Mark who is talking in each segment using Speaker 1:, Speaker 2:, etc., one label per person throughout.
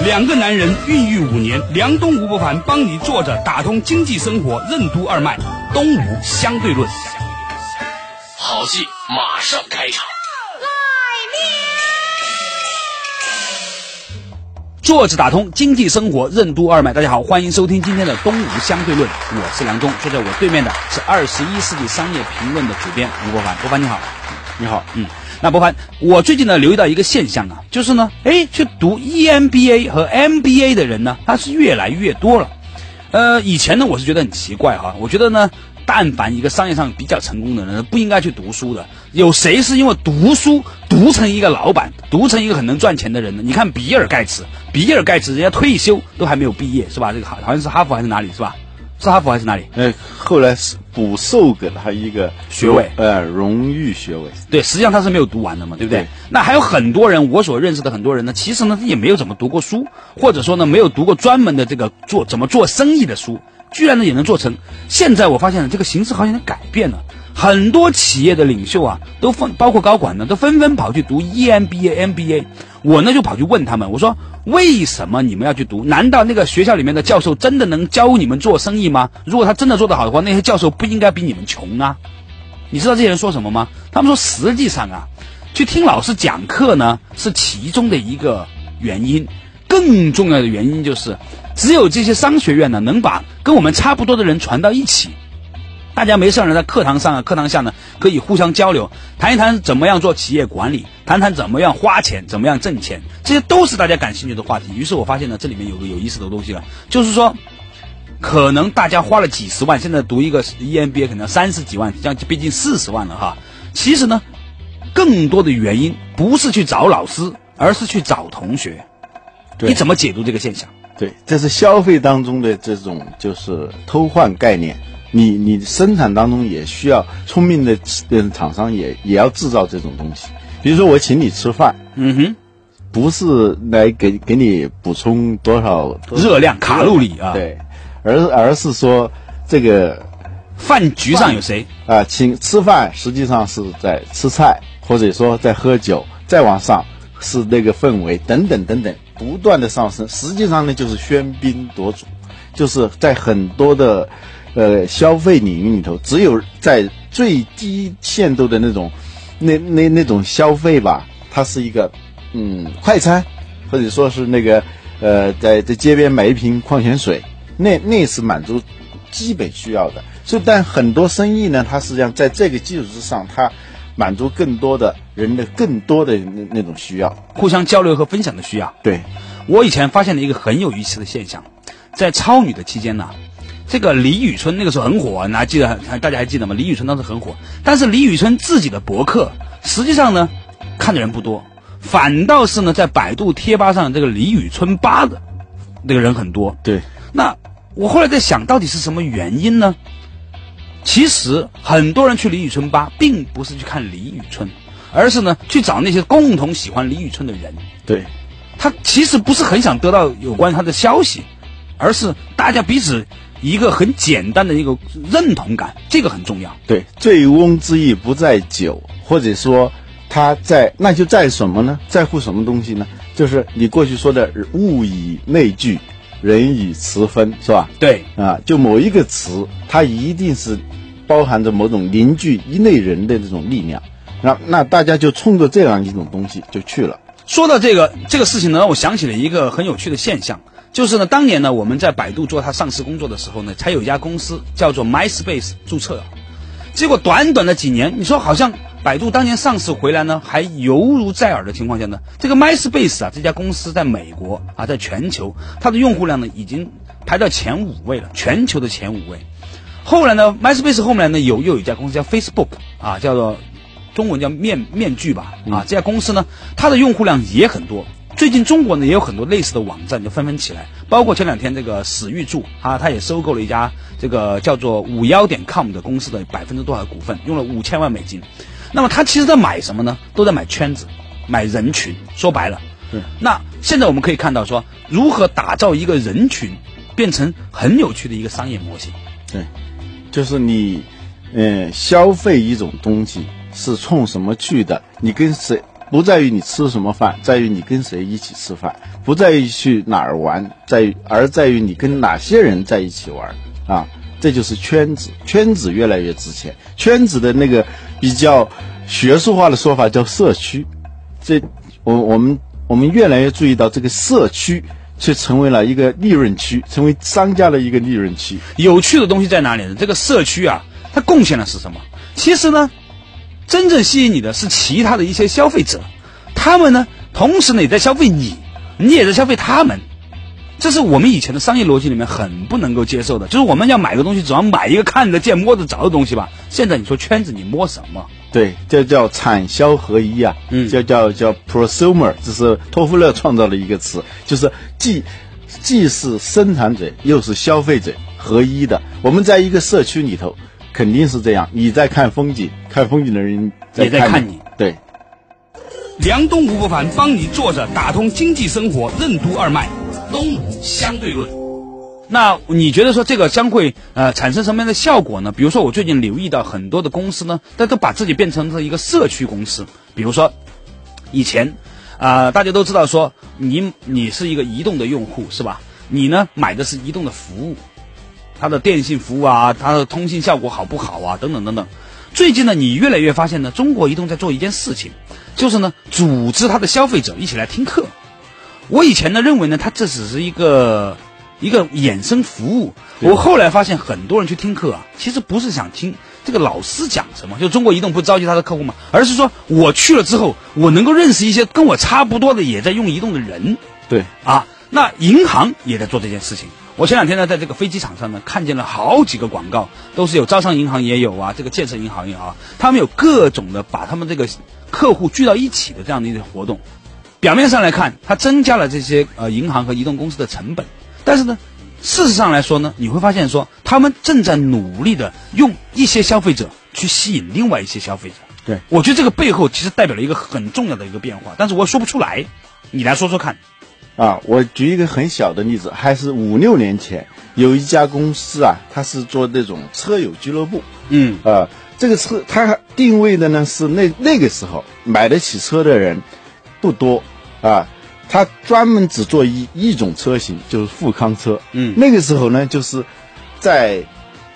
Speaker 1: 两个男人孕育五年，梁东、吴伯凡帮你坐着打通经济生活任督二脉，东吴相对论。
Speaker 2: 好戏马上开场。
Speaker 1: 坐着打通经济生活任督二脉，大家好，欢迎收听今天的东吴相对论，我是梁东，坐在我对面的是二十一世纪商业评论的主编吴伯凡，伯凡你好，
Speaker 3: 你好，
Speaker 1: 嗯，那伯凡，我最近呢留意到一个现象啊，就是呢，哎，去读 EMBA 和 MBA 的人呢，他是越来越多了，呃，以前呢我是觉得很奇怪哈，我觉得呢。但凡一个商业上比较成功的人，不应该去读书的。有谁是因为读书读成一个老板，读成一个很能赚钱的人呢？你看比尔盖茨，比尔盖茨人家退休都还没有毕业，是吧？这个好好像是哈佛还是哪里，是吧？是哈佛还是哪里？
Speaker 3: 呃，后来是补授给了他一个
Speaker 1: 学位，
Speaker 3: 呃，荣誉学位。
Speaker 1: 对，实际上他是没有读完的嘛，对不对？
Speaker 3: 对
Speaker 1: 那还有很多人，我所认识的很多人呢，其实呢也没有怎么读过书，或者说呢没有读过专门的这个做怎么做生意的书。居然呢也能做成。现在我发现了这个形势好像有改变了，很多企业的领袖啊，都分包括高管呢，都纷纷跑去读 EMBA、MBA。我呢就跑去问他们，我说为什么你们要去读？难道那个学校里面的教授真的能教你们做生意吗？如果他真的做得好的话，那些教授不应该比你们穷啊？你知道这些人说什么吗？他们说实际上啊，去听老师讲课呢是其中的一个原因，更重要的原因就是。只有这些商学院呢，能把跟我们差不多的人传到一起，大家没事呢，在课堂上啊、课堂下呢，可以互相交流，谈一谈怎么样做企业管理，谈谈怎么样花钱，怎么样挣钱，这些都是大家感兴趣的话题。于是我发现呢，这里面有个有意思的东西了，就是说，可能大家花了几十万，现在读一个 EMBA 可能三十几万，将毕竟四十万了哈。其实呢，更多的原因不是去找老师，而是去找同学。你怎么解读这个现象？
Speaker 3: 对，这是消费当中的这种就是偷换概念。你你生产当中也需要聪明的厂商也也要制造这种东西。比如说我请你吃饭，
Speaker 1: 嗯哼，
Speaker 3: 不是来给给你补充多少
Speaker 1: 热量卡路里啊，
Speaker 3: 对，而而是说这个
Speaker 1: 饭局上有谁
Speaker 3: 啊，请吃饭实际上是在吃菜，或者说在喝酒，再往上是那个氛围等等等等。不断的上升，实际上呢就是喧宾夺主，就是在很多的，呃消费领域里头，只有在最低限度的那种，那那那种消费吧，它是一个，嗯快餐，或者说是那个，呃在在街边买一瓶矿泉水，那那是满足基本需要的。所以，但很多生意呢，它实际上在这个基础之上，它。满足更多的人的更多的那那种需要，
Speaker 1: 互相交流和分享的需要。
Speaker 3: 对，
Speaker 1: 我以前发现了一个很有意思的现象，在超女的期间呢，这个李宇春那个时候很火，你还记得？大家还记得吗？李宇春当时很火，但是李宇春自己的博客实际上呢，看的人不多，反倒是呢，在百度贴吧上这个李宇春吧的那个人很多。
Speaker 3: 对，
Speaker 1: 那我后来在想到底是什么原因呢？其实很多人去李宇春吧，并不是去看李宇春，而是呢？去找那些共同喜欢李宇春的人。
Speaker 3: 对，
Speaker 1: 他其实不是很想得到有关他的消息，而是大家彼此一个很简单的一个认同感，这个很重要。
Speaker 3: 对，醉翁之意不在酒，或者说他在那就在什么呢？在乎什么东西呢？就是你过去说的物以类聚，人以词分，是吧？
Speaker 1: 对，
Speaker 3: 啊，就某一个词，它一定是。包含着某种凝聚一类人的这种力量，那那大家就冲着这样一种东西就去了。
Speaker 1: 说到这个这个事情呢，让我想起了一个很有趣的现象，就是呢，当年呢我们在百度做它上市工作的时候呢，才有一家公司叫做 MySpace 注册，结果短短的几年，你说好像百度当年上市回来呢，还犹如在耳的情况下呢，这个 MySpace 啊这家公司在美国啊，在全球它的用户量呢已经排到前五位了，全球的前五位。后来呢，MySpace 后面呢有又有一家公司叫 Facebook 啊，叫做中文叫面面具吧啊，这家公司呢它的用户量也很多，最近中国呢也有很多类似的网站就纷纷起来，包括前两天这个史玉柱啊，他也收购了一家这个叫做五幺点 com 的公司的百分之多少股份，用了五千万美金。那么他其实在买什么呢？都在买圈子，买人群。说白了，
Speaker 3: 对。
Speaker 1: 那现在我们可以看到说，如何打造一个人群，变成很有趣的一个商业模型。
Speaker 3: 对，就是你，嗯，消费一种东西是冲什么去的？你跟谁？不在于你吃什么饭，在于你跟谁一起吃饭；不在于去哪儿玩，在于而在于你跟哪些人在一起玩啊！这就是圈子，圈子越来越值钱。圈子的那个比较学术化的说法叫社区。这我我们我们越来越注意到，这个社区却成为了一个利润区，成为商家的一个利润区。
Speaker 1: 有趣的东西在哪里呢？这个社区啊，它贡献的是什么？其实呢？真正吸引你的是其他的一些消费者，他们呢，同时呢也在消费你，你也在消费他们，这是我们以前的商业逻辑里面很不能够接受的。就是我们要买个东西，只要买一个看得见、摸得着的东西吧。现在你说圈子，你摸什么？
Speaker 3: 对，这叫产销合一啊，嗯，叫叫叫 prosumer，这是托夫勒创造的一个词，就是既既是生产者又是消费者合一的。我们在一个社区里头。肯定是这样，你在看风景，看风景的人
Speaker 1: 也在看你。
Speaker 3: 对，
Speaker 2: 梁东吴不凡帮你坐着打通经济生活任督二脉，东吴相对论。
Speaker 1: 那你觉得说这个将会呃产生什么样的效果呢？比如说我最近留意到很多的公司呢，它都把自己变成了一个社区公司。比如说以前啊，大家都知道说你你是一个移动的用户是吧？你呢买的是移动的服务。它的电信服务啊，它的通信效果好不好啊？等等等等。最近呢，你越来越发现呢，中国移动在做一件事情，就是呢，组织它的消费者一起来听课。我以前呢认为呢，它这只是一个一个衍生服务。我后来发现，很多人去听课啊，其实不是想听这个老师讲什么，就中国移动不召集他的客户嘛，而是说我去了之后，我能够认识一些跟我差不多的也在用移动的人。
Speaker 3: 对
Speaker 1: 啊，那银行也在做这件事情。我前两天呢，在这个飞机场上呢，看见了好几个广告，都是有招商银行也有啊，这个建设银行也好，他们有各种的把他们这个客户聚到一起的这样的一些活动。表面上来看，它增加了这些呃银行和移动公司的成本，但是呢，事实上来说呢，你会发现说，他们正在努力的用一些消费者去吸引另外一些消费者。
Speaker 3: 对，
Speaker 1: 我觉得这个背后其实代表了一个很重要的一个变化，但是我说不出来，你来说说看。
Speaker 3: 啊，我举一个很小的例子，还是五六年前，有一家公司啊，它是做那种车友俱乐部。
Speaker 1: 嗯，
Speaker 3: 啊，这个车它定位的呢是那那个时候买得起车的人不多啊，它专门只做一一种车型，就是富康车。
Speaker 1: 嗯，
Speaker 3: 那个时候呢，就是在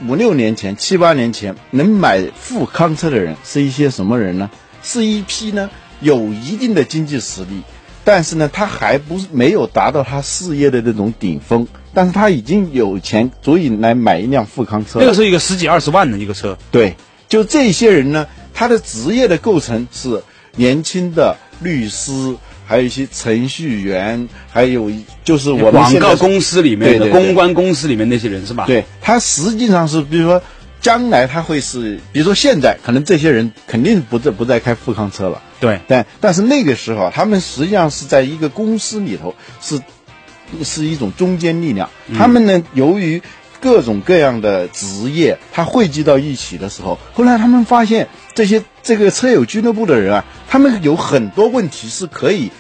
Speaker 3: 五六年前、七八年前，能买富康车的人是一些什么人呢？是一批呢有一定的经济实力。但是呢，他还不是没有达到他事业的那种顶峰，但是他已经有钱足以来买一辆富康车。
Speaker 1: 那个是一个十几二十万的一个车。
Speaker 3: 对，就这些人呢，他的职业的构成是年轻的律师，还有一些程序员，还有就是我们
Speaker 1: 广告公司里面的公关公司里面那些人是吧？
Speaker 3: 对，他实际上是比如说。将来他会是，比如说现在可能这些人肯定不再不再开富康车了，
Speaker 1: 对，
Speaker 3: 但但是那个时候他们实际上是在一个公司里头是是一种中坚力量，他们呢由于各种各样的职业，他汇集到一起的时候，后来他们发现这些这个车友俱乐部的人啊，他们有很多问题是可以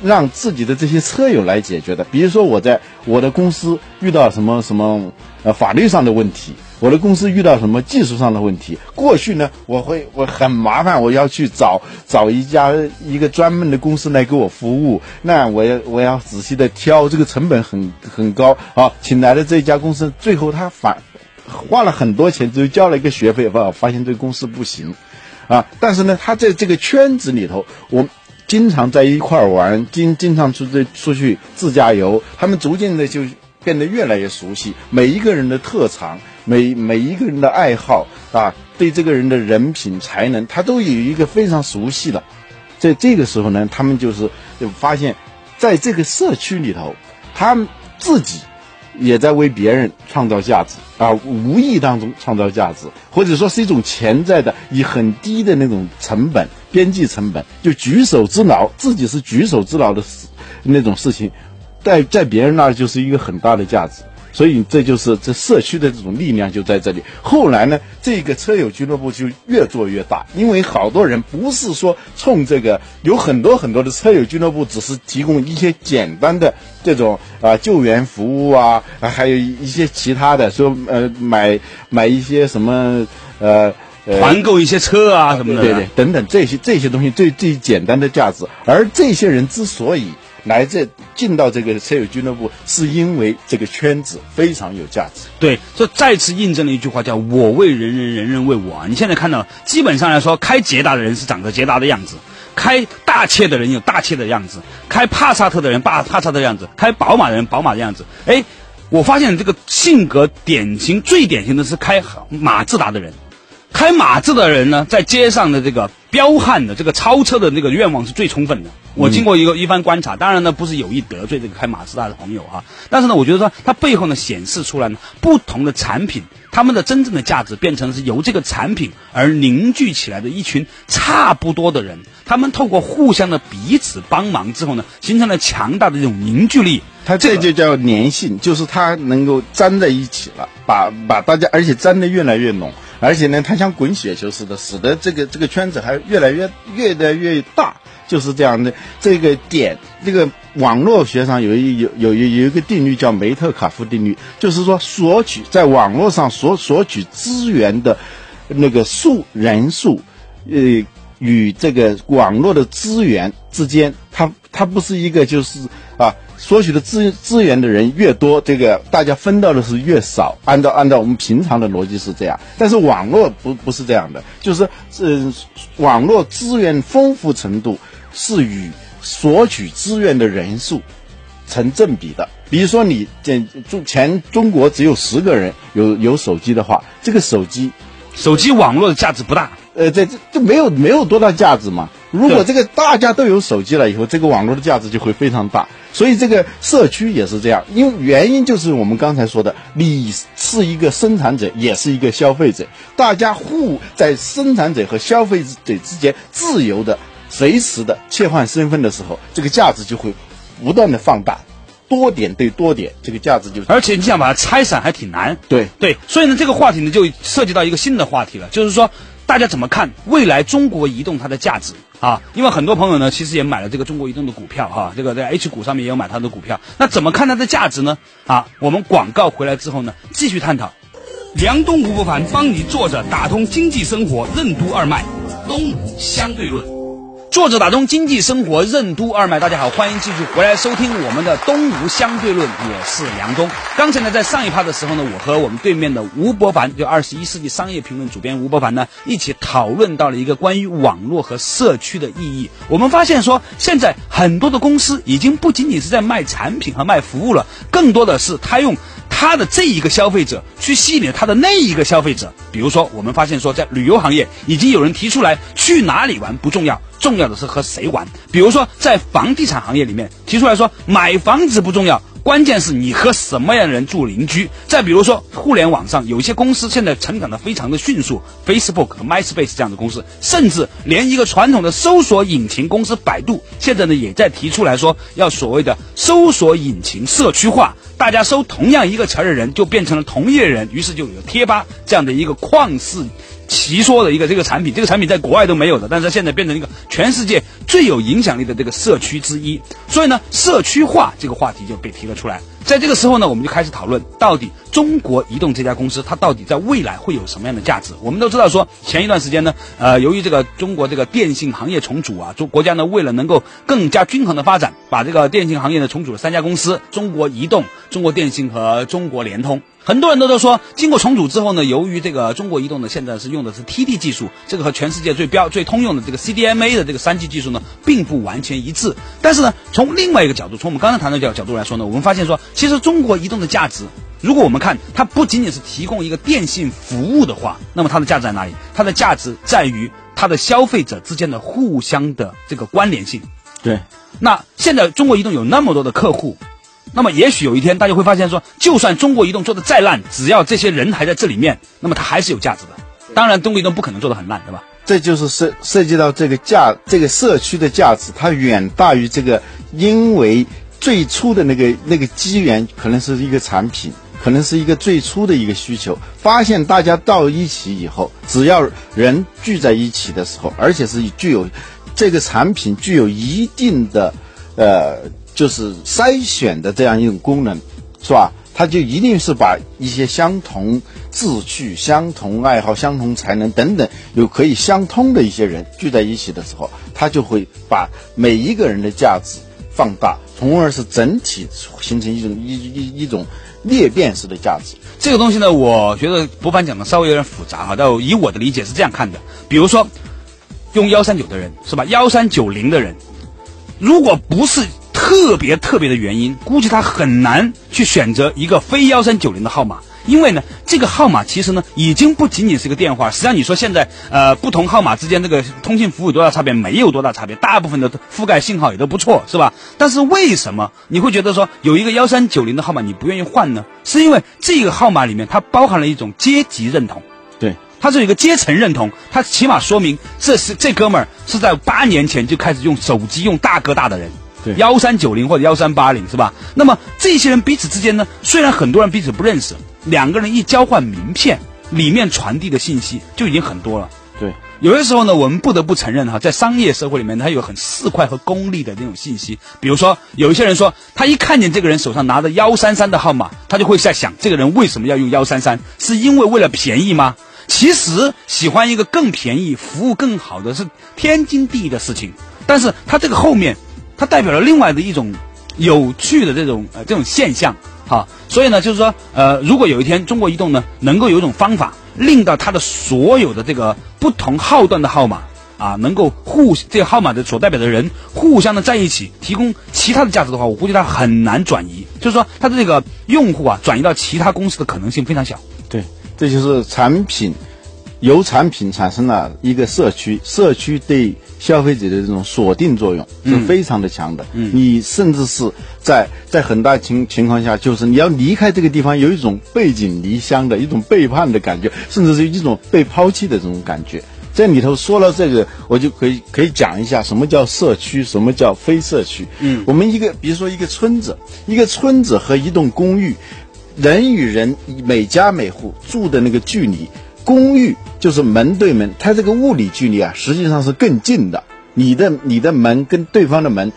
Speaker 3: 让自己的这些车友来解决的，比如说我在我的公司遇到什么什么呃法律上的问题。我的公司遇到什么技术上的问题？过去呢，我会我很麻烦，我要去找找一家一个专门的公司来给我服务。那我要我要仔细的挑，这个成本很很高。啊，请来的这家公司，最后他反花了很多钱，就交了一个学费，发发现这个公司不行啊。但是呢，他在这个圈子里头，我经常在一块玩，经经常出这出去自驾游，他们逐渐的就变得越来越熟悉，每一个人的特长。每每一个人的爱好啊，对这个人的人品才能，他都有一个非常熟悉的。在这个时候呢，他们就是就发现，在这个社区里头，他们自己也在为别人创造价值啊，无意当中创造价值，或者说是一种潜在的以很低的那种成本边际成本，就举手之劳，自己是举手之劳的那种事情，在在别人那儿就是一个很大的价值。所以这就是这社区的这种力量就在这里。后来呢，这个车友俱乐部就越做越大，因为好多人不是说冲这个，有很多很多的车友俱乐部只是提供一些简单的这种啊救援服务啊，还有一些其他的，说呃买买一些什么呃。
Speaker 1: 团购一些车啊什么的，
Speaker 3: 对对，等等这些这些东西最最简单的价值，而这些人之所以。来这进到这个车友俱乐部，是因为这个圈子非常有价值。
Speaker 1: 对，这再次印证了一句话，叫“我为人人，人人为我”。你现在看到，基本上来说，开捷达的人是长着捷达的样子，开大切的人有大切的样子，开帕萨特的人帕帕萨特的样子，开宝马的人宝马的样子。哎，我发现这个性格典型最典型的是开马自达的人。开马自的人呢，在街上的这个彪悍的这个超车的那个愿望是最充分的。我经过一个一番观察，当然呢不是有意得罪这个开马自达的朋友哈，但是呢，我觉得说它背后呢显示出来呢，不同的产品，他们的真正的价值变成是由这个产品而凝聚起来的一群差不多的人，他们透过互相的彼此帮忙之后呢，形成了强大的这种凝聚力。
Speaker 3: 它这就叫粘性，就是它能够粘在一起了，把把大家，而且粘的越来越浓。而且呢，它像滚雪球似的，使得这个这个圈子还越来越越来越大，就是这样的。这个点，这个网络学上有一有有有有一个定律叫梅特卡夫定律，就是说索取在网络上所索取资源的那个数人数，呃，与这个网络的资源之间，它它不是一个就是啊。索取的资资源的人越多，这个大家分到的是越少。按照按照我们平常的逻辑是这样，但是网络不不是这样的，就是呃，网络资源丰富程度是与索取资源的人数成正比的。比如说，你这中全中国只有十个人有有手机的话，这个手机
Speaker 1: 手机网络的价值不大。
Speaker 3: 呃，这这就没有没有多大价值嘛。如果这个大家都有手机了以后，这个网络的价值就会非常大。所以这个社区也是这样，因为原因就是我们刚才说的，你是一个生产者，也是一个消费者，大家互在生产者和消费者之间自由的、随时的切换身份的时候，这个价值就会不断的放大，多点对多点，这个价值就
Speaker 1: 而且你想把它拆散还挺难。
Speaker 3: 对
Speaker 1: 对，所以呢，这个话题呢就涉及到一个新的话题了，就是说。大家怎么看未来中国移动它的价值啊？因为很多朋友呢，其实也买了这个中国移动的股票哈，这个在 H 股上面也有买它的股票。那怎么看它的价值呢？啊，我们广告回来之后呢，继续探讨。梁东吴不凡帮你坐着打通经济生活任督二脉，东吴相对论。作者打通经济生活任督二脉，大家好，欢迎继续回来收听我们的东吴相对论，我是梁东。刚才呢，在上一趴的时候呢，我和我们对面的吴伯凡，就二十一世纪商业评论主编吴伯凡呢，一起讨论到了一个关于网络和社区的意义。我们发现说，现在很多的公司已经不仅仅是在卖产品和卖服务了，更多的是他用。他的这一个消费者去吸引他的那一个消费者，比如说，我们发现说，在旅游行业已经有人提出来，去哪里玩不重要，重要的是和谁玩。比如说，在房地产行业里面提出来说，买房子不重要。关键是你和什么样的人住邻居。再比如说，互联网上有一些公司现在成长的非常的迅速，Facebook 和 MySpace 这样的公司，甚至连一个传统的搜索引擎公司百度，现在呢也在提出来说，要所谓的搜索引擎社区化，大家搜同样一个词儿的人就变成了同一人，于是就有贴吧这样的一个旷世。奇说的一个这个产品，这个产品在国外都没有的，但是现在变成一个全世界最有影响力的这个社区之一。所以呢，社区化这个话题就被提了出来。在这个时候呢，我们就开始讨论，到底中国移动这家公司它到底在未来会有什么样的价值？我们都知道说，前一段时间呢，呃，由于这个中国这个电信行业重组啊，中国家呢为了能够更加均衡的发展，把这个电信行业呢重组了三家公司：中国移动、中国电信和中国联通。很多人都都说，经过重组之后呢，由于这个中国移动呢现在是用的是 TD 技术，这个和全世界最标最通用的这个 CDMA 的这个三 G 技术呢，并不完全一致。但是呢，从另外一个角度，从我们刚才谈的角角度来说呢，我们发现说，其实中国移动的价值，如果我们看它不仅仅是提供一个电信服务的话，那么它的价值在哪里？它的价值在于它的消费者之间的互相的这个关联性。
Speaker 3: 对，
Speaker 1: 那现在中国移动有那么多的客户。那么也许有一天，大家会发现说，就算中国移动做的再烂，只要这些人还在这里面，那么它还是有价值的。当然，中国移动不可能做的很烂，对吧？
Speaker 3: 这就是涉涉及到这个价，这个社区的价值，它远大于这个，因为最初的那个那个机缘可能是一个产品，可能是一个最初的一个需求。发现大家到一起以后，只要人聚在一起的时候，而且是具有这个产品具有一定的，呃，就是筛选的这样一种功能，是吧？它就一定是把一些相同。志趣相同、爱好相同、才能等等，有可以相通的一些人聚在一起的时候，他就会把每一个人的价值放大，从而是整体形成一种一一一种裂变式的价值。
Speaker 1: 这个东西呢，我觉得博凡讲的稍微有点复杂哈，但以我的理解是这样看的：，比如说用幺三九的人是吧？幺三九零的人，如果不是特别特别的原因，估计他很难去选择一个非幺三九零的号码。因为呢，这个号码其实呢，已经不仅仅是一个电话。实际上，你说现在呃，不同号码之间这个通信服务有多大差别？没有多大差别，大部分的覆盖信号也都不错，是吧？但是为什么你会觉得说有一个幺三九零的号码你不愿意换呢？是因为这个号码里面它包含了一种阶级认同，
Speaker 3: 对，
Speaker 1: 它是有一个阶层认同，它起码说明这是这哥们儿是在八年前就开始用手机用大哥大的人。幺三九零或者幺三八零是吧？那么这些人彼此之间呢，虽然很多人彼此不认识，两个人一交换名片，里面传递的信息就已经很多了。
Speaker 3: 对，
Speaker 1: 有些时候呢，我们不得不承认哈，在商业社会里面，它有很市侩和功利的那种信息。比如说，有一些人说，他一看见这个人手上拿着幺三三的号码，他就会在想，这个人为什么要用幺三三？是因为为了便宜吗？其实，喜欢一个更便宜、服务更好的是天经地义的事情。但是他这个后面。它代表了另外的一种有趣的这种呃这种现象，哈，所以呢，就是说，呃，如果有一天中国移动呢能够有一种方法，令到它的所有的这个不同号段的号码啊，能够互这个号码的所代表的人互相的在一起，提供其他的价值的话，我估计它很难转移，就是说它的这个用户啊转移到其他公司的可能性非常小。
Speaker 3: 对，这就是产品由产品产生了一个社区，社区对。消费者的这种锁定作用是非常的强的。嗯，你甚至是在在很大情情况下，就是你要离开这个地方，有一种背井离乡的一种背叛的感觉，甚至是一种被抛弃的这种感觉。这里头说了这个，我就可以可以讲一下什么叫社区，什么叫非社区。嗯，我们一个比如说一个村子，一个村子和一栋公寓，人与人每家每户住的那个距离。公寓就是门对门，它这个物理距离啊，实际上是更近的。你的你的门跟对方的门，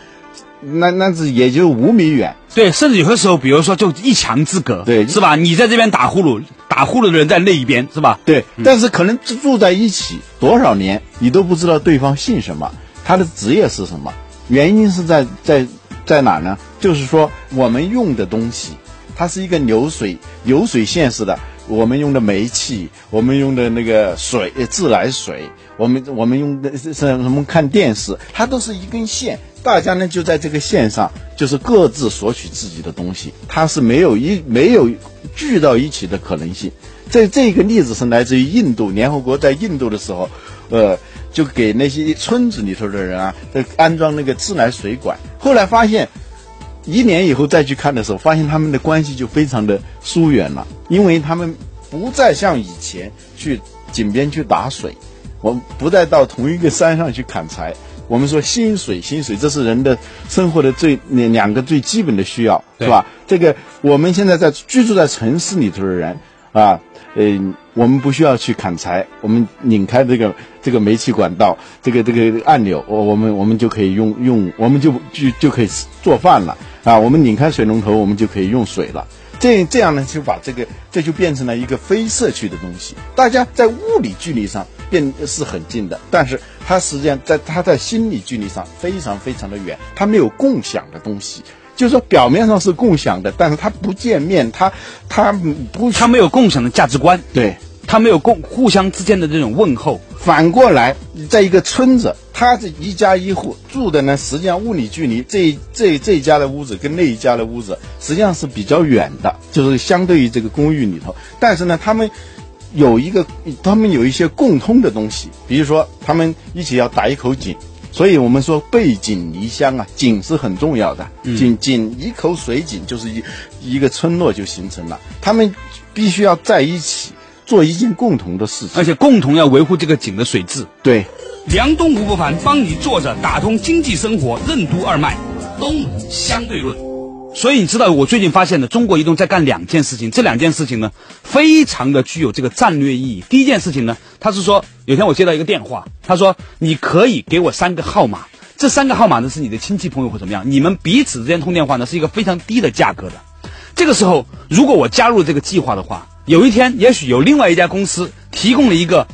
Speaker 3: 那那是也就五米远。
Speaker 1: 对，甚至有的时候，比如说就一墙之隔，
Speaker 3: 对，
Speaker 1: 是吧？你在这边打呼噜，打呼噜的人在那一边，是吧？
Speaker 3: 对。但是可能住在一起多少年，你都不知道对方姓什么，他的职业是什么。原因是在在在哪呢？就是说我们用的东西，它是一个流水流水线式的。我们用的煤气，我们用的那个水，自来水，我们我们用的是什么看电视，它都是一根线，大家呢就在这个线上，就是各自索取自己的东西，它是没有一没有聚到一起的可能性。这这个例子是来自于印度，联合国在印度的时候，呃，就给那些村子里头的人啊，安装那个自来水管，后来发现。一年以后再去看的时候，发现他们的关系就非常的疏远了，因为他们不再像以前去井边去打水，我们不再到同一个山上去砍柴。我们说薪水，薪水，这是人的生活的最两两个最基本的需要，是吧？这个我们现在在居住在城市里头的人啊。呃，我们不需要去砍柴，我们拧开这个这个煤气管道，这个这个按钮，我我们我们就可以用用，我们就就就可以做饭了啊！我们拧开水龙头，我们就可以用水了。这这样呢，就把这个这就变成了一个非社区的东西。大家在物理距离上变是很近的，但是它实际上在它在心理距离上非常非常的远，它没有共享的东西。就是说，表面上是共享的，但是他不见面，他他不，
Speaker 1: 他没有共享的价值观，
Speaker 3: 对，
Speaker 1: 他没有共互相之间的这种问候。
Speaker 3: 反过来，在一个村子，他这一家一户住的呢，实际上物理距离这这这一家的屋子跟那一家的屋子实际上是比较远的，就是相对于这个公寓里头。但是呢，他们有一个，他们有一些共通的东西，比如说他们一起要打一口井。所以我们说背井离乡啊，井是很重要的。井井一口水井就是一一个村落就形成了，他们必须要在一起做一件共同的事情。
Speaker 1: 而且共同要维护这个井的水质。
Speaker 3: 对，
Speaker 2: 梁东吴不凡帮你坐着打通经济生活任督二脉，东吴相对论。
Speaker 1: 所以你知道，我最近发现的，中国移动在干两件事情，这两件事情呢，非常的具有这个战略意义。第一件事情呢，他是说，有天我接到一个电话，他说你可以给我三个号码，这三个号码呢是你的亲戚朋友或怎么样，你们彼此之间通电话呢是一个非常低的价格的。这个时候，如果我加入这个计划的话，有一天也许有另外一家公司提供了一个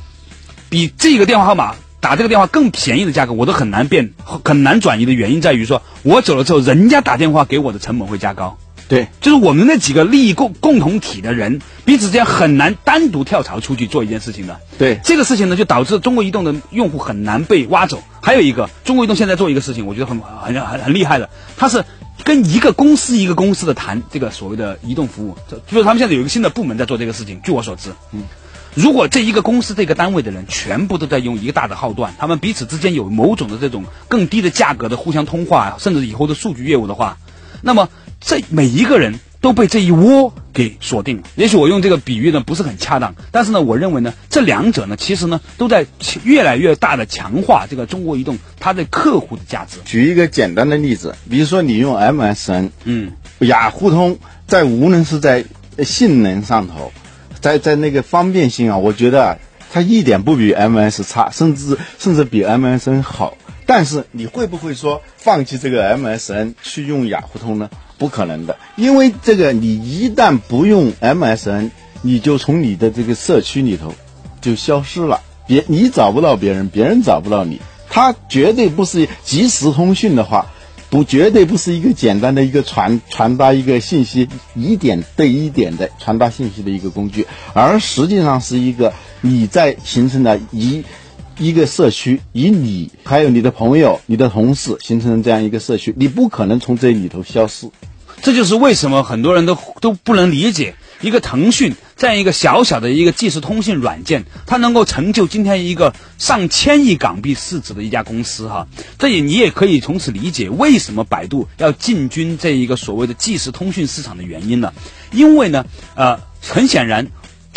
Speaker 1: 比这个电话号码打这个电话更便宜的价格，我都很难变很难转移的原因在于说，我走了之后，人家打电话给我的成本会加高。
Speaker 3: 对，
Speaker 1: 就是我们那几个利益共共同体的人，彼此之间很难单独跳槽出去做一件事情的。
Speaker 3: 对
Speaker 1: 这个事情呢，就导致中国移动的用户很难被挖走。还有一个，中国移动现在做一个事情，我觉得很很很很厉害的，它是跟一个公司一个公司的谈这个所谓的移动服务，这就是他们现在有一个新的部门在做这个事情。据我所知，嗯。如果这一个公司这个单位的人全部都在用一个大的号段，他们彼此之间有某种的这种更低的价格的互相通话，甚至以后的数据业务的话，那么这每一个人都被这一窝给锁定了。也许我用这个比喻呢不是很恰当，但是呢，我认为呢，这两者呢其实呢都在越来越大的强化这个中国移动它的客户的价值。
Speaker 3: 举一个简单的例子，比如说你用 MSN，
Speaker 1: 嗯，
Speaker 3: 雅互通在无论是在性能上头，在在那个方便性啊，我觉得啊，它一点不比 MS 差，甚至甚至比 MSN 好。但是你会不会说放弃这个 MSN 去用雅互通呢？不可能的，因为这个你一旦不用 MSN，你就从你的这个社区里头就消失了，别你找不到别人，别人找不到你。它绝对不是即时通讯的话，不绝对不是一个简单的一个传传达一个信息一点对一点的传达信息的一个工具，而实际上是一个你在形成了一一个社区，以你还有你的朋友、你的同事形成这样一个社区，你不可能从这里头消失。
Speaker 1: 这就是为什么很多人都都不能理解一个腾讯这样一个小小的一个即时通信软件，它能够成就今天一个上千亿港币市值的一家公司哈。这也你也可以从此理解为什么百度要进军这一个所谓的即时通讯市场的原因了。因为呢，呃，很显然。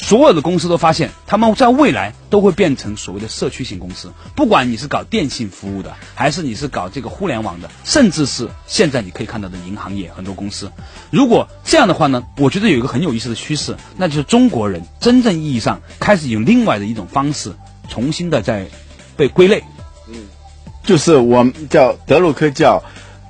Speaker 1: 所有的公司都发现，他们在未来都会变成所谓的社区型公司。不管你是搞电信服务的，还是你是搞这个互联网的，甚至是现在你可以看到的银行业很多公司。如果这样的话呢，我觉得有一个很有意思的趋势，那就是中国人真正意义上开始用另外的一种方式，重新的在被归类。
Speaker 3: 嗯，就是我们叫德鲁克叫，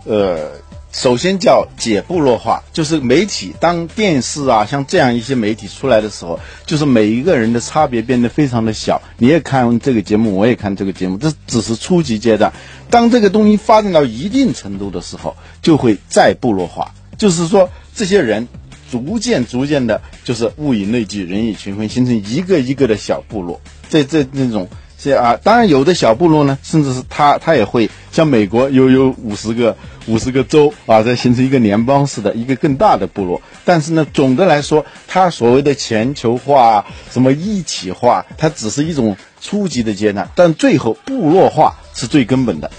Speaker 3: 呃。首先叫解部落化，就是媒体当电视啊，像这样一些媒体出来的时候，就是每一个人的差别变得非常的小。你也看这个节目，我也看这个节目，这只是初级阶段。当这个东西发展到一定程度的时候，就会再部落化，就是说这些人逐渐逐渐的，就是物以类聚，人以群分，形成一个一个的小部落。这这那种。这啊，当然有的小部落呢，甚至是他他也会像美国有有五十个五十个州啊，再形成一个联邦式的一个更大的部落。但是呢，总的来说，它所谓的全球化、什么一体化，它只是一种初级的阶段，但最后部落化是最根本的。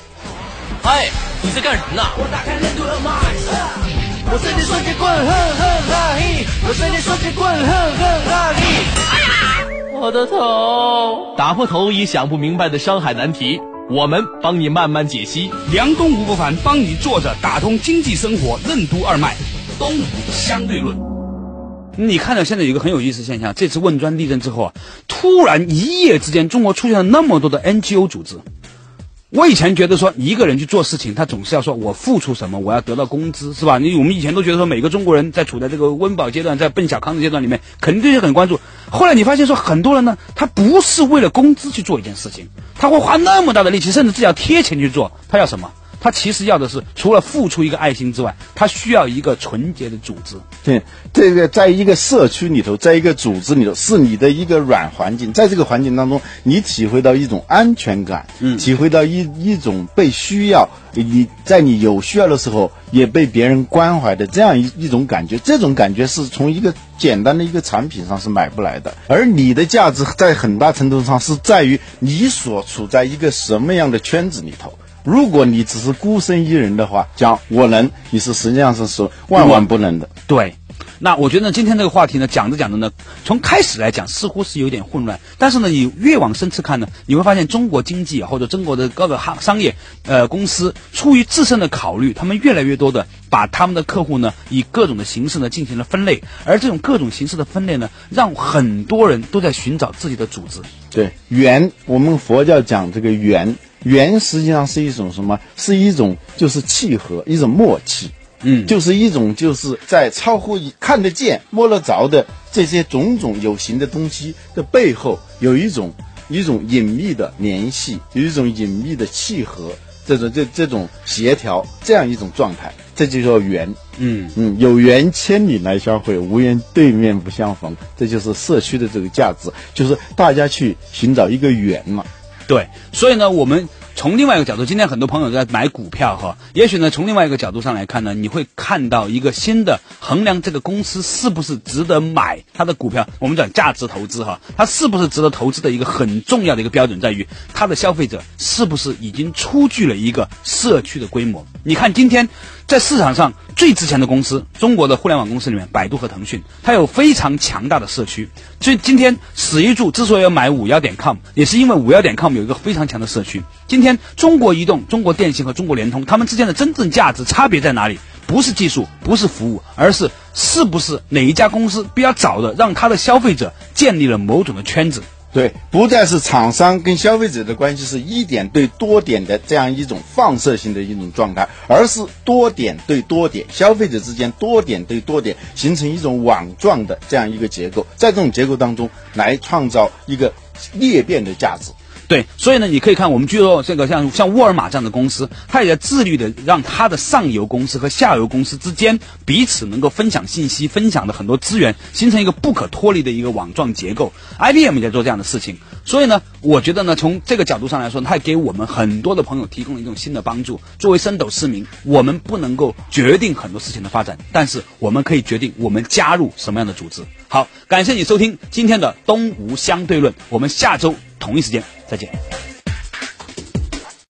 Speaker 2: 哎，你在干什么呢？我打开任督二脉，我瞬间瞬间滚，哼哼哈嘿，我瞬间瞬间滚，哼哼哈嘿。哎呀！我的头，打破头也想不明白的伤海难题，我们帮你慢慢解析。梁东吴不凡帮你坐着打通经济生活任督二脉，东吴相对论。
Speaker 1: 你看到现在有一个很有意思现象，这次汶川地震之后啊，突然一夜之间，中国出现了那么多的 NGO 组织。我以前觉得说一个人去做事情，他总是要说我付出什么，我要得到工资，是吧？你我们以前都觉得说每个中国人在处在这个温饱阶段，在奔小康的阶段里面，肯定是很关注。后来你发现说很多人呢，他不是为了工资去做一件事情，他会花那么大的力气，甚至自己要贴钱去做，他要什么？他其实要的是，除了付出一个爱心之外，他需要一个纯洁的组织。
Speaker 3: 对，这个在一个社区里头，在一个组织里头，是你的一个软环境。在这个环境当中，你体会到一种安全感，嗯，体会到一一种被需要，你在你有需要的时候也被别人关怀的这样一一种感觉。这种感觉是从一个简单的一个产品上是买不来的。而你的价值在很大程度上是在于你所处在一个什么样的圈子里头。如果你只是孤身一人的话，讲我能，你是实际上是说万万不能的。
Speaker 1: 对，那我觉得，今天这个话题呢，讲着讲着呢，从开始来讲似乎是有点混乱，但是呢，你越往深处看呢，你会发现中国经济或者中国的各个行商业呃公司出于自身的考虑，他们越来越多的把他们的客户呢以各种的形式呢进行了分类，而这种各种形式的分类呢，让很多人都在寻找自己的组织。
Speaker 3: 对缘，我们佛教讲这个缘，缘实际上是一种什么？是一种就是契合，一种默契。
Speaker 1: 嗯
Speaker 3: 就是一种就是在超乎看得见、摸得着的这些种种有形的东西的背后，有一种一种隐秘的联系，有一种隐秘的契合，这种这这种协调，这样一种状态，这就叫缘。
Speaker 1: 嗯
Speaker 3: 嗯，有缘千里来相会，无缘对面不相逢，这就是社区的这个价值，就是大家去寻找一个缘嘛。
Speaker 1: 对，所以呢，我们从另外一个角度，今天很多朋友在买股票哈，也许呢，从另外一个角度上来看呢，你会看到一个新的衡量这个公司是不是值得买它的股票。我们讲价值投资哈，它是不是值得投资的一个很重要的一个标准在于它的消费者是不是已经出具了一个社区的规模。你看今天在市场上最值钱的公司，中国的互联网公司里面，百度和腾讯，它有非常强大的社区。所以今天史玉柱之所以要买五幺点 com，也是因为五幺点 com 有一个非常强的社区。今天中国移动、中国电信和中国联通，他们之间的真正价值差别在哪里？不是技术，不是服务，而是是不是哪一家公司比较早的让他的消费者建立了某种的圈子。
Speaker 3: 对，不再是厂商跟消费者的关系是一点对多点的这样一种放射性的一种状态，而是多点对多点，消费者之间多点对多点形成一种网状的这样一个结构，在这种结构当中来创造一个裂变的价值。
Speaker 1: 对，所以呢，你可以看我们据说这个像像沃尔玛这样的公司，它也在自律的让它的上游公司和下游公司之间彼此能够分享信息、分享的很多资源，形成一个不可脱离的一个网状结构。IBM 也在做这样的事情，所以呢，我觉得呢，从这个角度上来说，它也给我们很多的朋友提供了一种新的帮助。作为深斗市民，我们不能够决定很多事情的发展，但是我们可以决定我们加入什么样的组织。好，感谢你收听今天的东吴相对论，我们下周同一时间再见。